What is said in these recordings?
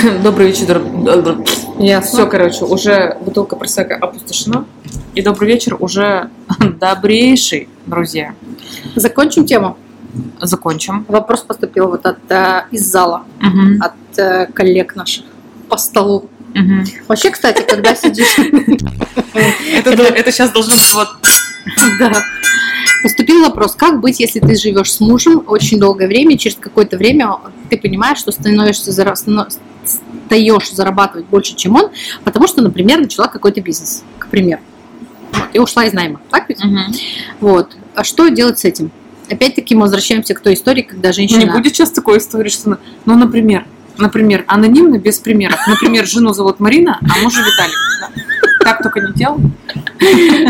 Добрый вечер. Ясно. Все, короче, уже бутылка просека опустошена. И добрый вечер уже добрейший, друзья. Закончим тему. Закончим. Вопрос поступил вот от, э, из зала, Мгм. от э, коллег наших по столу. Мгм. Вообще, кстати, когда сидишь... Это, это сейчас должно быть вот... Да. Поступил вопрос, как быть, если ты живешь с мужем очень долгое время, через какое-то время ты понимаешь, что становишься стаешь зарабатывать больше, чем он, потому что, например, начала какой-то бизнес, к примеру. Вот, и ушла из найма. Так ведь? Мгм. Вот. А что делать с этим? Опять-таки мы возвращаемся к той истории, когда женщина... Не будет сейчас такой истории, что, ну, например, например, анонимно, без примеров. Например, жену зовут Марина, а мужа Виталик. Так только не делал.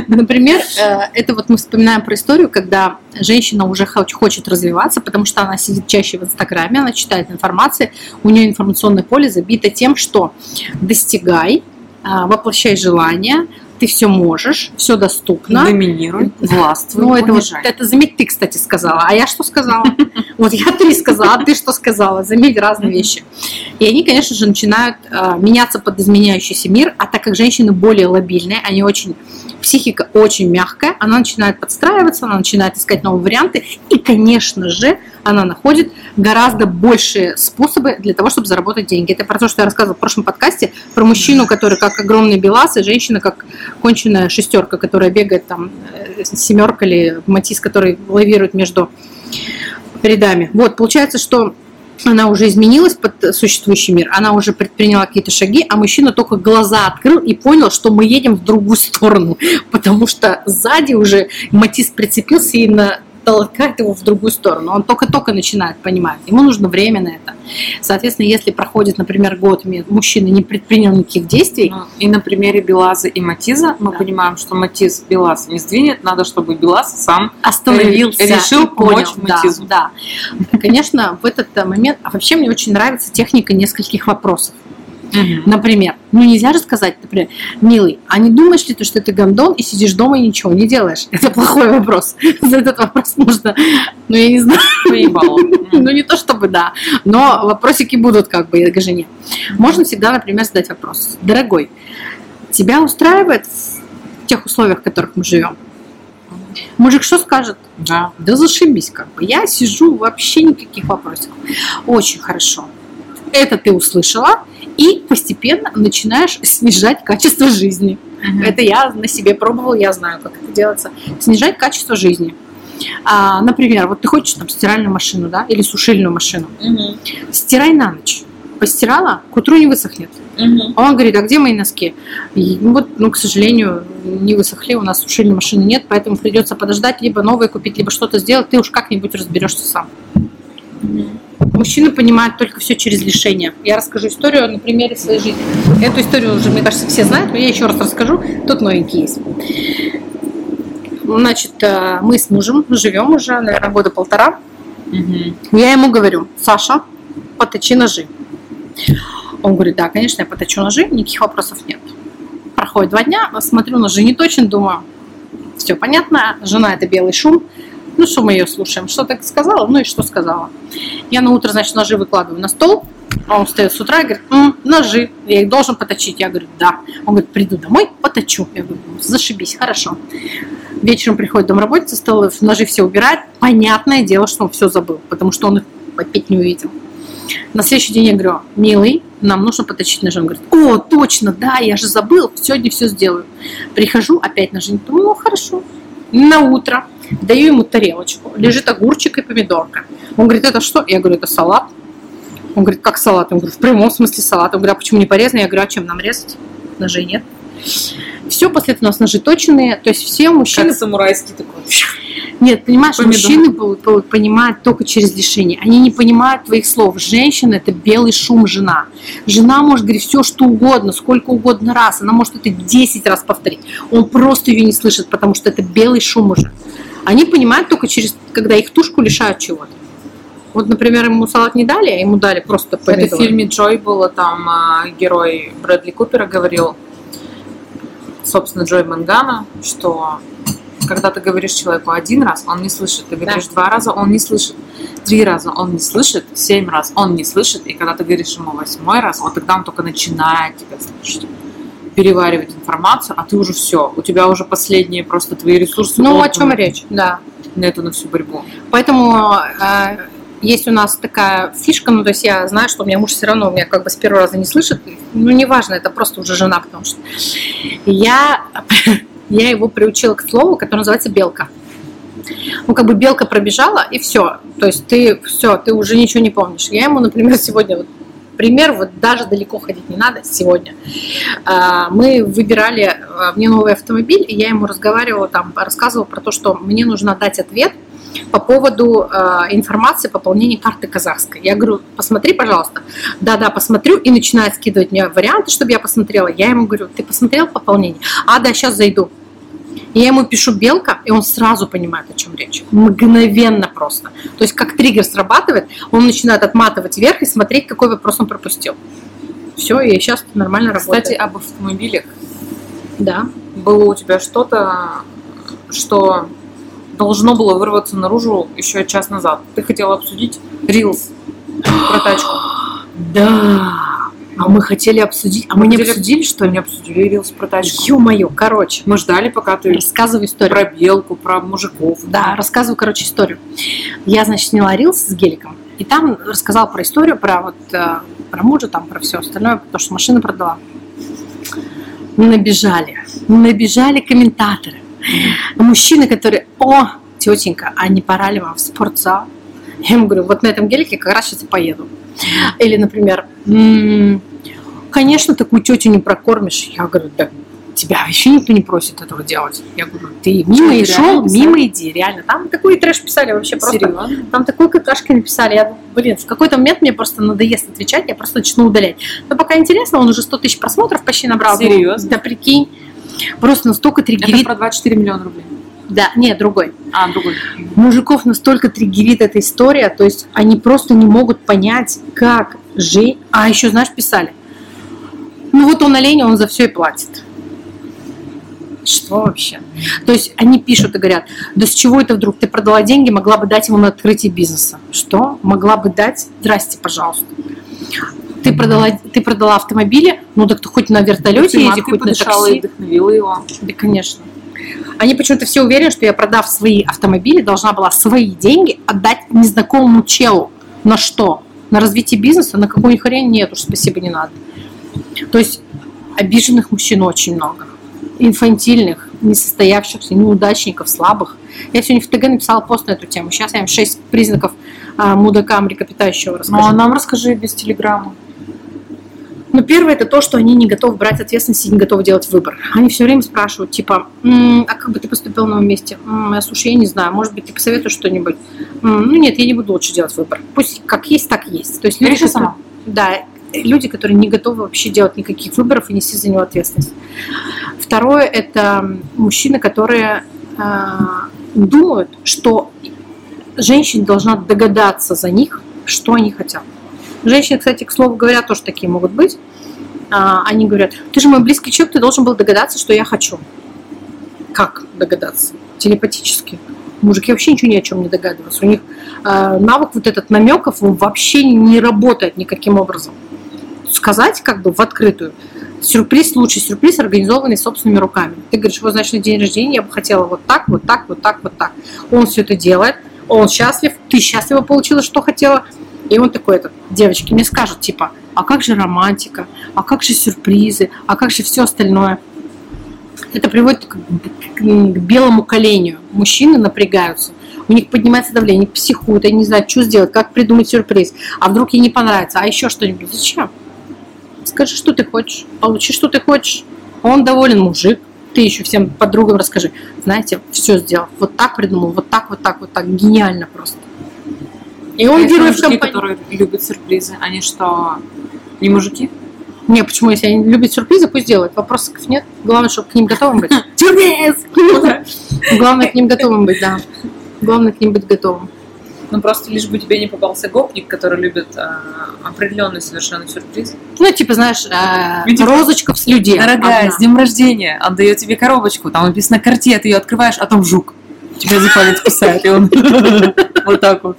Например, э, это вот мы вспоминаем про историю, когда женщина уже хоч- хочет развиваться, потому что она сидит чаще в Инстаграме, она читает информацию, у нее информационное поле забито тем, что достигай, а, воплощай желания, ты все можешь, все доступно. Доминируй, властвуй, Ну, это вот, это заметь, ты, кстати, сказала. А я что сказала? Вот я три сказала, а ты что сказала? Заметь разные вещи. И они, конечно же, начинают э, меняться под изменяющийся мир, а так как женщины более лобильные, они очень психика очень мягкая, она начинает подстраиваться, она начинает искать новые варианты, и, конечно же, она находит гораздо большие способы для того, чтобы заработать деньги. Это про то, что я рассказывала в прошлом подкасте, про мужчину, который как огромный белас, и женщина как конченая шестерка, которая бегает там, э, семерка или матис, который лавирует между рядами. Вот, получается, что она уже изменилась под существующий мир, она уже предприняла какие-то шаги, а мужчина только глаза открыл и понял, что мы едем в другую сторону, потому что сзади уже Матис прицепился и на толкает его в другую сторону. Он только-только начинает понимать. Ему нужно время на это. Соответственно, если проходит, например, год, мужчина не предпринял никаких действий, Ну, И на примере Белаза и Матиза мы Да. понимаем, что Матиз Белаз не сдвинет, надо, чтобы Белаз сам остановился решил и понял. помочь Да, Матизу. да. Конечно, в этот э, момент... А вообще мне очень нравится техника нескольких вопросов. Например, ну нельзя же сказать, например, милый, а не думаешь ли ты, что ты гондон и сидишь дома и ничего не делаешь? Это плохой вопрос. За этот вопрос можно, ну я не знаю, ну не то чтобы да, но вопросики будут как бы к жене. Можно всегда, например, задать вопрос. Дорогой, тебя устраивает в тех условиях, в которых мы живем? Мужик что скажет? Да. Да зашибись как бы. Я сижу, вообще никаких вопросов. Очень хорошо. Это ты услышала, и постепенно начинаешь снижать качество жизни. Это я на себе пробовала, я знаю, как это делается. Снижать качество жизни. А, например, вот ты хочешь там стиральную машину, да, или сушильную машину. Стирай на ночь. Постирала, к утру не высохнет. А он говорит, а где мои носки? И, ну, вот, ну, к сожалению, не высохли, у нас сушильной машины нет, поэтому придется подождать, либо новые купить, либо что-то сделать, ты уж как-нибудь разберешься сам. Мужчины понимают только все через решение. Я расскажу историю на примере своей жизни. Эту историю уже, мне кажется, все знают, но я еще раз расскажу. Тут новенький есть. Значит, э, мы с мужем живем уже, наверное, года полтора. Мгм. Я ему говорю, Саша, поточи ножи. Он говорит, да, конечно, я поточу ножи, никаких вопросов нет. Проходит два дня, смотрю, ножи не точно, думаю, все понятно, жена это белый шум, ну что мы ее слушаем, что так сказала, ну и что сказала. Я на утро, значит, ножи выкладываю на стол, а он встает с утра и говорит, «М, ножи, я их должен поточить. Я говорю, да. Он говорит, приду домой, поточу. Я говорю, «Ну, зашибись, хорошо. Вечером приходит домработница, стала ножи все убирать. Понятное дело, что он все забыл, потому что он их опять не увидел. На следующий день я говорю, милый, нам нужно поточить ножи. Он говорит, о, точно, да, я же забыл, сегодня все сделаю. Прихожу, опять ножи. Ну, хорошо. На утро даю ему тарелочку, лежит огурчик и помидорка. Он говорит, это что? Я говорю, это салат. Он говорит, как салат? Он говорит, в прямом смысле салат. Он говорит, а почему не порезанный? Я говорю, а чем нам резать? Ножей нет. Все, после этого у нас ножи точные, то есть все мужчины Как самурайский такой. нет, понимаешь, Помидор. мужчины по- по- понимают только через решение. Они не понимают твоих слов. Женщина – это белый шум жена. Жена может говорить все, что угодно, сколько угодно раз. Она может это 10 раз повторить. Он просто ее не слышит, потому что это белый шум уже. Они понимают только через, когда их тушку лишают чего-то. Вот, например, ему салат не дали, а ему дали просто Это помидоры. в фильме Джой было, там а, герой Брэдли Купера говорил, собственно, Джой Мангана, что когда ты говоришь человеку один раз, он не слышит. Ты Да. говоришь два раза, он не слышит. Три раза он не слышит, семь раз он не слышит. И когда ты говоришь ему восьмой раз, вот тогда он только начинает тебя слышать переваривать информацию, а ты уже все, у тебя уже последние просто твои ресурсы Ну, о чем речь, да. на эту на всю борьбу. Поэтому э, есть у нас такая фишка, ну, то есть я знаю, что у меня муж все равно у меня как бы с первого раза не слышит, ну, неважно, это просто уже жена, потому что я, я его приучила к слову, которое называется белка. Ну, как бы белка пробежала, и все. То есть ты все, ты уже ничего не помнишь. Я ему, например, сегодня вот пример, вот даже далеко ходить не надо сегодня. А, Мы выбирали а, мне новый автомобиль, и я ему разговаривала там, рассказывала про то, что мне нужно дать ответ по поводу э, информации пополнения карты казахской. Я говорю, посмотри, пожалуйста. Да-да, посмотрю. И начинает скидывать мне варианты, чтобы я посмотрела. Я ему говорю, ты посмотрел пополнение? А, да, сейчас зайду. И я ему пишу белка, и он сразу понимает, о чем речь. Мгновенно просто. То есть как триггер срабатывает, он начинает отматывать вверх и смотреть, какой вопрос он пропустил. Все, и сейчас нормально работает. Кстати, об автомобилях. да. Было у тебя что-то, что должно было вырваться наружу еще час назад. Ты хотела обсудить Reels про тачку. Да. А мы хотели обсудить. А мы, не хотели- обсудили, что Не ли? обсудили Reels про тачку. Ё-моё, короче. Мы ждали, пока ты Рассказываю историю. про белку, про мужиков. Да, рассказываю, короче, историю. Я, значит, сняла рилс с геликом, и там рассказала про историю, про вот э, про мужа, там, про все остальное, потому что машину продала. Набежали, набежали комментаторы. Мужчины, которые, о, тетенька, а не пора ли вам в спортзал? Я ему говорю, вот на этом гелике как раз сейчас и поеду. Или, например, «М, конечно, такую тетю не прокормишь. Я говорю, да тебя вообще никто не просит этого делать. Я говорю, ты мимо и шел, писали? мимо иди, реально. Там такой трэш писали вообще просто. Серьезно? Там такой какашкой написали. Я, блин, в какой-то момент мне просто надоест отвечать, я просто начну удалять. Но пока интересно, он уже 100 тысяч просмотров почти набрал. Серьезно? Да прикинь. Просто настолько Это триггерит. про 24 миллиона рублей. Да, нет, другой. А, другой. Мужиков настолько триггерит эта история, то есть они просто не могут понять, как жить. А еще, знаешь, писали. Ну вот он олень, он за все и платит. Что вообще? То есть они пишут и говорят, да с чего это вдруг? Ты продала деньги, могла бы дать ему на открытие бизнеса. Что? Могла бы дать? Здрасте, пожалуйста. Ты продала, ты продала автомобили, ну так ты хоть на вертолете Ты езди, хоть на такси. и вдохновила его. Да, конечно. Они почему-то все уверены, что я, продав свои автомобили, должна была свои деньги отдать незнакомому челу. На что? На развитие бизнеса? На какую хрень? Нет уж, спасибо, не надо. То есть обиженных мужчин очень много. Инфантильных, несостоявшихся, неудачников, слабых. Я сегодня в ТГ написала пост на эту тему. Сейчас я им 6 признаков а, мудака млекопитающего расскажу. Ну, а нам расскажи без телеграмма. Ну, первое это то, что они не готовы брать ответственность и не готовы делать выбор. Они все время спрашивают, типа, «М, а как бы ты поступил на новом месте? «М, а, слушай, я не знаю, может быть, ты посоветуешь что-нибудь? «М, ну, нет, я не буду лучше делать выбор. Пусть как есть, так есть. То есть люди, Реши сама. Да, люди, которые не готовы вообще делать никаких выборов и нести за него ответственность. Второе это мужчины, которые а, думают, что женщина должна догадаться за них, что они хотят. Женщины, кстати, к слову говоря, тоже такие могут быть. А, Они говорят, ты же мой близкий человек, ты должен был догадаться, что я хочу. Как догадаться? Телепатически. Мужики вообще ничего ни о чем не догадываются. У них э, навык вот этот намеков вообще не работает никаким образом. Сказать как бы в открытую. Сюрприз, лучший сюрприз, организованный собственными руками. Ты говоришь, вот значит на день рождения я бы хотела вот так, вот так, вот так, вот так. Он все это делает, он счастлив, ты счастлива получила, что хотела. И он такой, этот, девочки мне скажут, типа, а как же романтика, а как же сюрпризы, а как же все остальное. Это приводит к, к- белому коленю. Мужчины напрягаются, у них поднимается давление, психуют, они не знают, что сделать, как придумать сюрприз. А вдруг ей не понравится, а еще что-нибудь. Зачем? Скажи, что ты хочешь, получи, что ты хочешь. Он доволен мужик. Ты еще всем подругам расскажи. Знаете, все сделал. Вот так придумал, вот так, вот так, вот так. Гениально просто. И он А герой в мужики, компании. которые любят сюрпризы, они что, не мужики? Не, почему, если они любят сюрпризы, пусть делают. Вопросов нет. Главное, чтобы к ним готовым быть. Сюрприз! Главное, к ним готовым быть, да. Главное, к ним быть готовым. Ну просто лишь бы тебе не попался гопник, который любит а, определенный совершенно сюрприз. Ну, типа, знаешь, э, Видите? розочка в слюде. Дорогая, одна. с днем рождения! Он дает тебе коробочку, там написано карте, ты ее открываешь, а там жук. Тебя за палец кусает, и он вот так вот.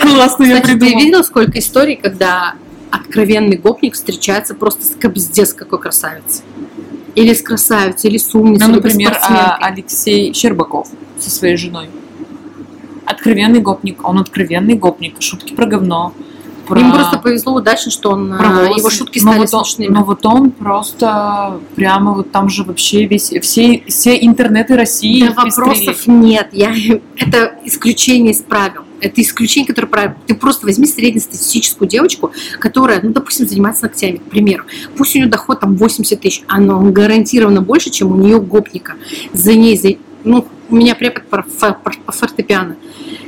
Классно я Кстати, ты придумал. видел, сколько историй, когда откровенный гопник встречается просто с капздец какой красавицей? Или с красавицей, или с умницей, Ну, например, а. Алексей Щербаков со своей женой. Откровенный гопник. Он откровенный гопник. Шутки про говно. Про... Им просто повезло удачно, что он, про а, его шутки но стали вот он, смешными. но вот он просто прямо вот там же вообще весь, все, все интернеты России Да вопросов нет. Я, это исключение из правил. Это исключение, которое правило. Ты просто возьми среднестатистическую девочку, которая, ну, допустим, занимается ногтями, к примеру. Пусть у нее доход там 80 тысяч, а но он гарантированно больше, чем у нее гопника. За ней, за, ну, у меня препод по, фо- по фортепиано.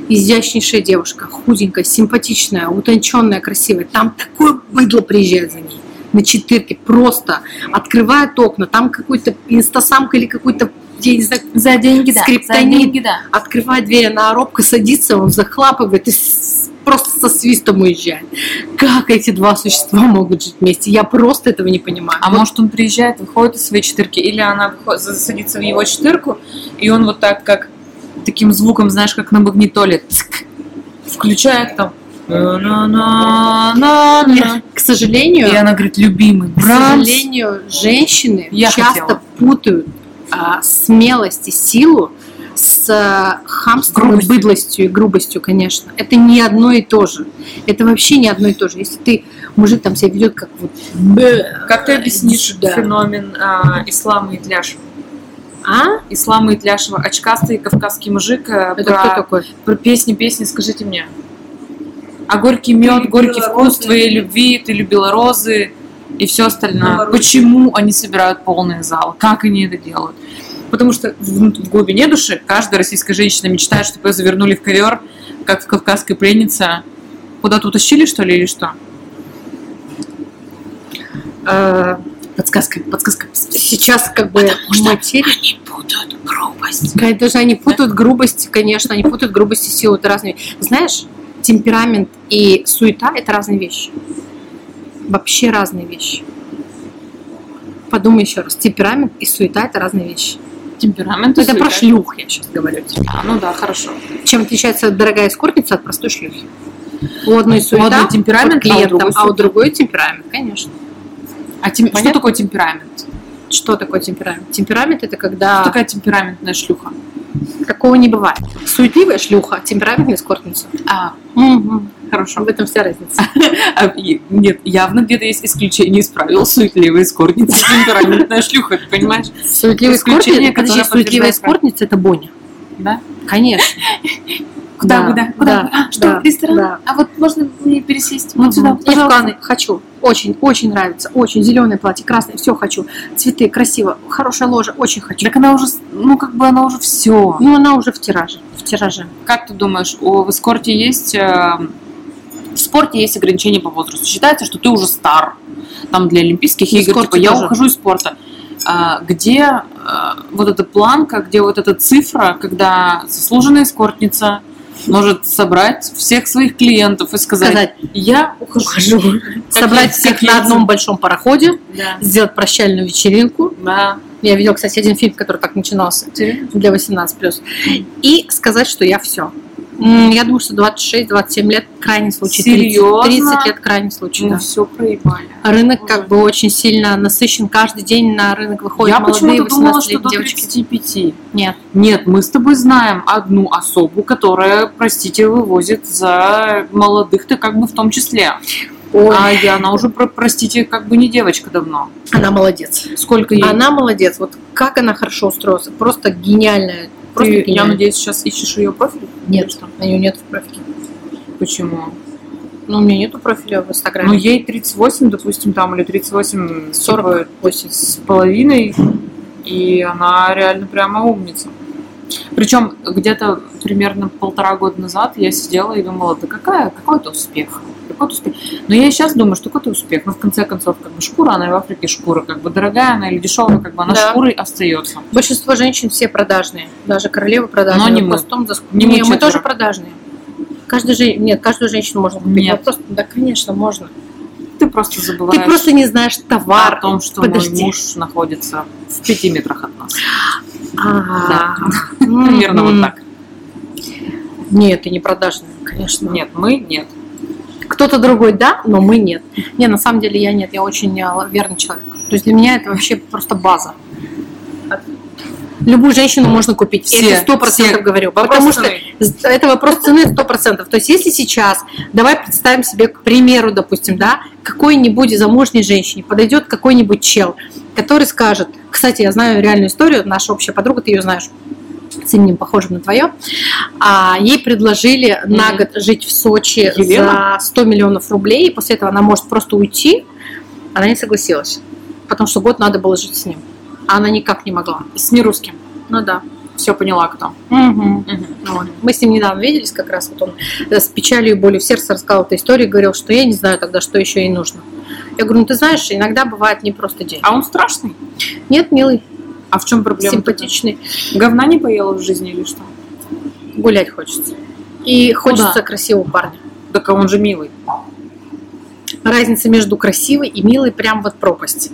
Изящнейшая девушка, худенькая, симпатичная, утонченная, красивая. Там такое быдло приезжает за ней на четырке, просто открывает окна, там какой-то инстасамка или какой-то, я не знаю, За деньги, да. За деньги, да. открывает дверь, она робко садится, он захлапывает и просто со свистом уезжает. Как эти два существа могут жить вместе? Я просто этого не понимаю. А Вот может он приезжает, выходит из своей четырки, или она выходит, садится в его четырку, и он вот так, как таким звуком, знаешь, как на магнитоле, цк, включает там. к сожалению, И она говорит, любимый, к сожалению, женщины Я часто хотела. путают а, смелость и силу с а, хамством Грубостью. быдлостью и грубостью, конечно. Это не одно и то же. Это вообще не одно и то же. Если ты мужик там себя ведет как вот Как ты объяснишь Да. феномен а, Ислама Итляшева? А? Ислама Итляшева, очкастый кавказский мужик, э, Это про, кто такой? про песни, песни, скажите мне. А горький мед, Ты горький вкус розы. твоей любви, ты любила розы и все остальное. Почему они собирают полные залы? Как они это делают? Потому что в, в глубине души каждая российская женщина мечтает, чтобы ее завернули в ковер, как в кавказской пленнице. Куда-то утащили, что ли, или что? Э, Подсказка, подсказка. Сейчас как бы материя они путают грубость. Конечно, даже они путают грубость, конечно, они путают грубость и силу, это разные. Знаешь, темперамент и суета – это разные вещи. Вообще разные вещи. Подумай еще раз. Темперамент и суета – это разные вещи. Темперамент. Это про шлюх я сейчас говорю. А, ну да, хорошо. Чем отличается дорогая эскортница от простой шлюхи? У одной У суета, одной темперамент, клиентом, а у другой а у другой темперамент, конечно. А тем- что такое темперамент? Что такое темперамент? Темперамент – это Что когда такая темпераментная шлюха? такого не бывает. Суетливая шлюха, темпераментная эскортница. А, Мгм. Хорошо. В этом вся разница. А, нет, явно где-то есть исключение из правил суетливая эскортница, темпераментная шлюха, ты понимаешь? Суетливая которое суетливая эскортница – это Боня. Да? Конечно. Куда, Да, куда, куда? да, А, что, да, ресторан? да. А вот можно мне пересесть вот сюда, Я в пожалуйста? Хочу. Очень, очень нравится. Очень зеленое платье, красное, все хочу. Цветы, красиво, хорошая ложа, очень хочу. Так она уже, ну как бы она уже все. Ну, она уже в тираже. В тираже. Как ты думаешь, у, в эскорте есть... э, спорте есть ограничения по возрасту. Считается, что ты уже стар. Там для Олимпийских В игр, эскорте типа, я тоже. ухожу из спорта. А, где э, вот эта планка, где вот эта цифра, когда заслуженная эскортница может собрать всех своих клиентов и сказать, Сказать, я ухожу. ухожу. Собрать всех на одном большом пароходе, Да. сделать прощальную вечеринку. Да. Я видела, кстати, один фильм, который так начинался. Для 18+. И сказать, что я все. Я думаю, что 26-27 лет крайний случай. 30, Серьезно? 30 лет крайний случай, Мы да. все проебали. Рынок как бы очень сильно насыщен. Каждый день на рынок выходят Я молодые почему-то думала, что 18 до девочки. 35. Нет. Нет, мы с тобой знаем одну особу, которая, простите, вывозит за молодых-то как бы в том числе. А я, она уже, про- простите, как бы не девочка давно. Она молодец. Сколько ей? Она молодец. Вот как она хорошо устроилась. Просто гениальная. Просто Ты, я надеюсь, сейчас ищешь ее профиль? Нет, что? ее нет в профиле. Почему? Ну, у меня нету профиля в Инстаграме. Ну, ей 38, допустим, там, или 38, 40. типа, с половиной, и она реально прямо умница. Причем где-то примерно полтора года назад я сидела и думала, да какая, какой это успех? Это успех? Но я и сейчас думаю, что какой-то успех. Но в конце концов, как бы шкура, она и в Африке шкура. Как бы дорогая она или дешевая, как бы она Да. шкурой остается. Большинство женщин все продажные. Даже королевы продажные. Но не мы. заск- Не мы Не, мы четверо. тоже продажные. Каждую же... Нет, каждую женщину можно купить. Нет. Ну, просто... Да, конечно, можно. Ты просто забываешь Ты просто не знаешь товар. о том, что Подожди. мой муж находится в пяти метрах от нас. А, Примерно вот так. Нет, ты не продажная, конечно. Нет, мы нет. Кто-то другой, да, но мы нет. Не, на самом деле я нет, я очень э, верный человек. То есть для меня это вообще просто база. Любую женщину можно купить. Все, тебе сто процентов говорю. Вопрос потому что цены. это вопрос цены сто процентов. То есть если сейчас, давай представим себе, к примеру, допустим, да, какой-нибудь замужней женщине подойдет какой-нибудь чел, который скажет, кстати, я знаю реальную историю, наша общая подруга, ты ее знаешь, с именем похожим на твое, а, ей предложили на Мгм. год жить в Сочи Елена? за 100 миллионов рублей, и после этого она может просто уйти, она не согласилась, потому что год надо было жить с ним, а она никак не могла. С нерусским. Ну да. Все поняла, кто. Мгм. Вот. Мы с ним недавно виделись, как раз вот он э, с печалью и болью в сердце рассказал эту историю, говорил, что я не знаю тогда, что еще ей нужно. Я говорю, ну ты знаешь, иногда бывает не просто день. А он страшный? Нет, милый, А в чем проблема? симпатичный, Говна не поела в жизни или что? гулять хочется. И хочется красивого парня. Так а он же милый. Разница между красивой и милой прям вот пропасть.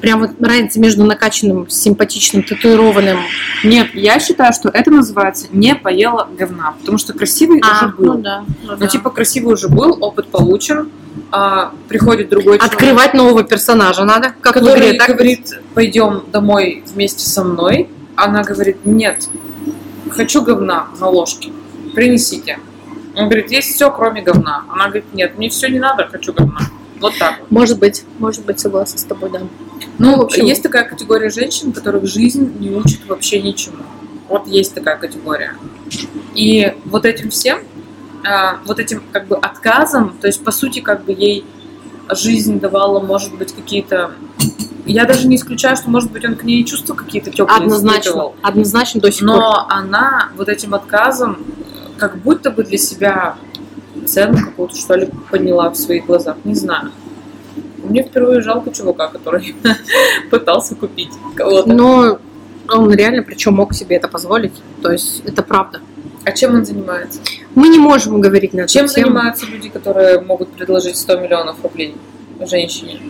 Прям вот разница между накачанным, симпатичным, татуированным. Нет, я считаю, что это называется не поела говна. Потому что красивый уже был. ну да. ну Ну, да. типа, красивый уже был, опыт получен. А, приходит другой человек, Открывать нового персонажа надо, как в который игре, так? говорит, пойдем домой вместе со мной. Она говорит, нет, хочу говна на ложке, принесите. Он говорит, есть все, кроме говна. Она говорит, нет, мне все не надо, хочу говна. Вот так. вот. Может быть, может быть, согласна с тобой, да. Ну, в общем- есть такая категория женщин, которых жизнь не учит вообще ничему. Вот есть такая категория. И вот этим всем, а, вот этим как бы отказом, то есть по сути как бы ей жизнь давала, может быть, какие-то... Я даже не исключаю, что, может быть, он к ней чувства какие-то теплые Однозначно, испытывал. однозначно до сих пор. Но она вот этим отказом как будто бы для себя цену какую-то, что ли, подняла в своих глазах. Не знаю. Мне впервые жалко чувака, который пытался купить кого-то. Но он реально, причем мог себе это позволить. То есть это правда. А чем он занимается? Мы не можем говорить на эту Чем тему. занимаются люди, которые могут предложить 100 миллионов рублей женщине?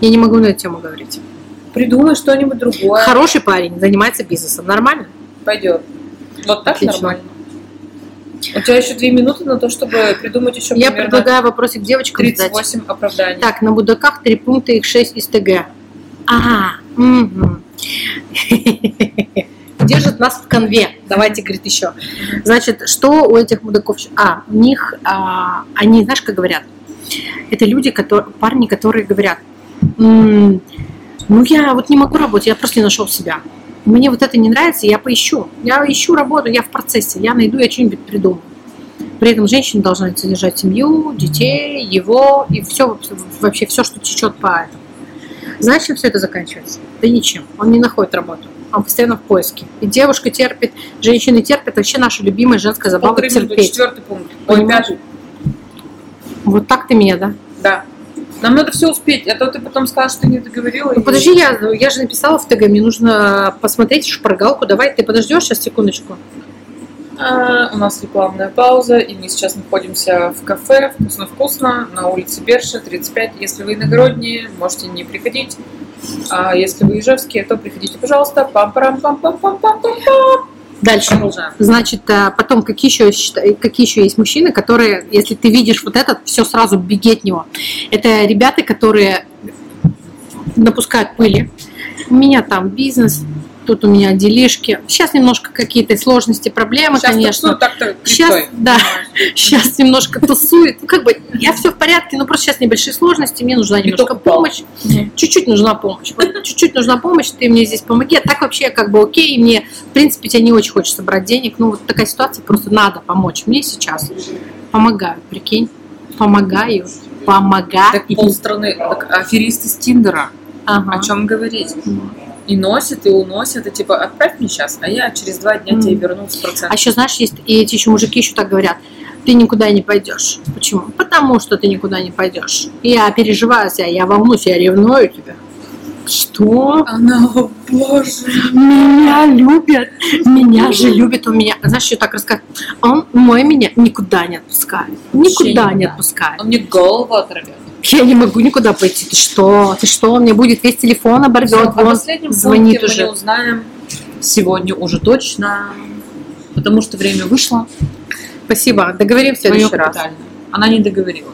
Я не могу на эту тему говорить. Придумай что-нибудь другое. Хороший парень занимается бизнесом. Нормально? Пойдет. Вот так Отлично. нормально. У тебя еще две минуты на то, чтобы придумать еще Я предлагаю вопросик девочкам задать. 38 оправданий. Так, на Будаках три пункта, их шесть из ТГ. Ага. мгм. Держит нас в конве. Давайте, говорит, еще. Значит, что у этих мудаков? А, у них, а, они, знаешь, как говорят? Это люди, которые, парни, которые говорят, «М, ну я вот не могу работать, я просто не нашел себя. Мне вот это не нравится, я поищу. Я ищу работу, я в процессе, я найду, я что-нибудь придумаю. При этом женщина должна содержать семью, детей, его и все вообще все, что течет по этому. Знаешь, чем все это заканчивается? Да ничем. Он не находит работу. Он постоянно в поиске. И девушка терпит, женщины терпят. Вообще наша любимая женская забава Полторы терпеть. четвертый пункт. Ой, пятый. Вот так ты меня, да? Да. Нам надо все успеть, а то ты потом скажешь, что не договорила. Ну и- подожди, я, я же написала в ТГ, мне нужно посмотреть шпаргалку. Давай, ты подождешь сейчас секундочку. А, у нас рекламная пауза, и мы сейчас находимся в кафе «Вкусно-вкусно» на улице Берша, 35. Если вы иногородние, можете не приходить. А если вы ижевские, то приходите, пожалуйста. пам парам пам пам пам пам пам Дальше. Продолжаем. Значит, а, потом какие еще, какие еще есть мужчины, которые, если ты видишь вот этот, все сразу беги от него. Это ребята, которые напускают пыли. У меня там бизнес, тут у меня делишки. Сейчас немножко какие-то сложности, проблемы, Сейчас конечно. танцую так-то Сейчас, криптой, да. понимаешь? Сейчас немножко тусует. Ну, как бы я все в порядке, но просто сейчас небольшие сложности, мне нужна немножко помощь. Чуть-чуть нужна помощь. Чуть-чуть нужна помощь, ты мне здесь помоги. А так вообще как бы окей, мне, в принципе, тебе не очень хочется брать денег. Ну, вот такая ситуация, просто надо помочь мне сейчас. Помогаю, прикинь. Помогаю. Помогаю. Так полстраны, так аферисты с Тиндера. Ага. О чем говорить? И носят, и уносят, и типа отправь мне сейчас, а я через два дня тебе верну с процентом. А еще, знаешь, есть и эти еще мужики еще так говорят. Ты никуда не пойдешь. Почему? Потому что ты никуда не пойдешь. Я переживаю за тебя, я волнуюсь, я ревную тебя. Что? Она, о боже. Меня любят, меня же любят, он меня, знаешь, что так рассказать, он мой меня никуда не отпускает, никуда не никуда. отпускает. Он мне голову оторвет. Я не могу никуда пойти, ты что, ты что, он мне будет весь телефон оборвет, Всё, о вон, последнем звонит пункте мы уже. не узнаем сегодня уже точно, потому что время вышло. Спасибо, договорим в следующий раз. Она не договорила.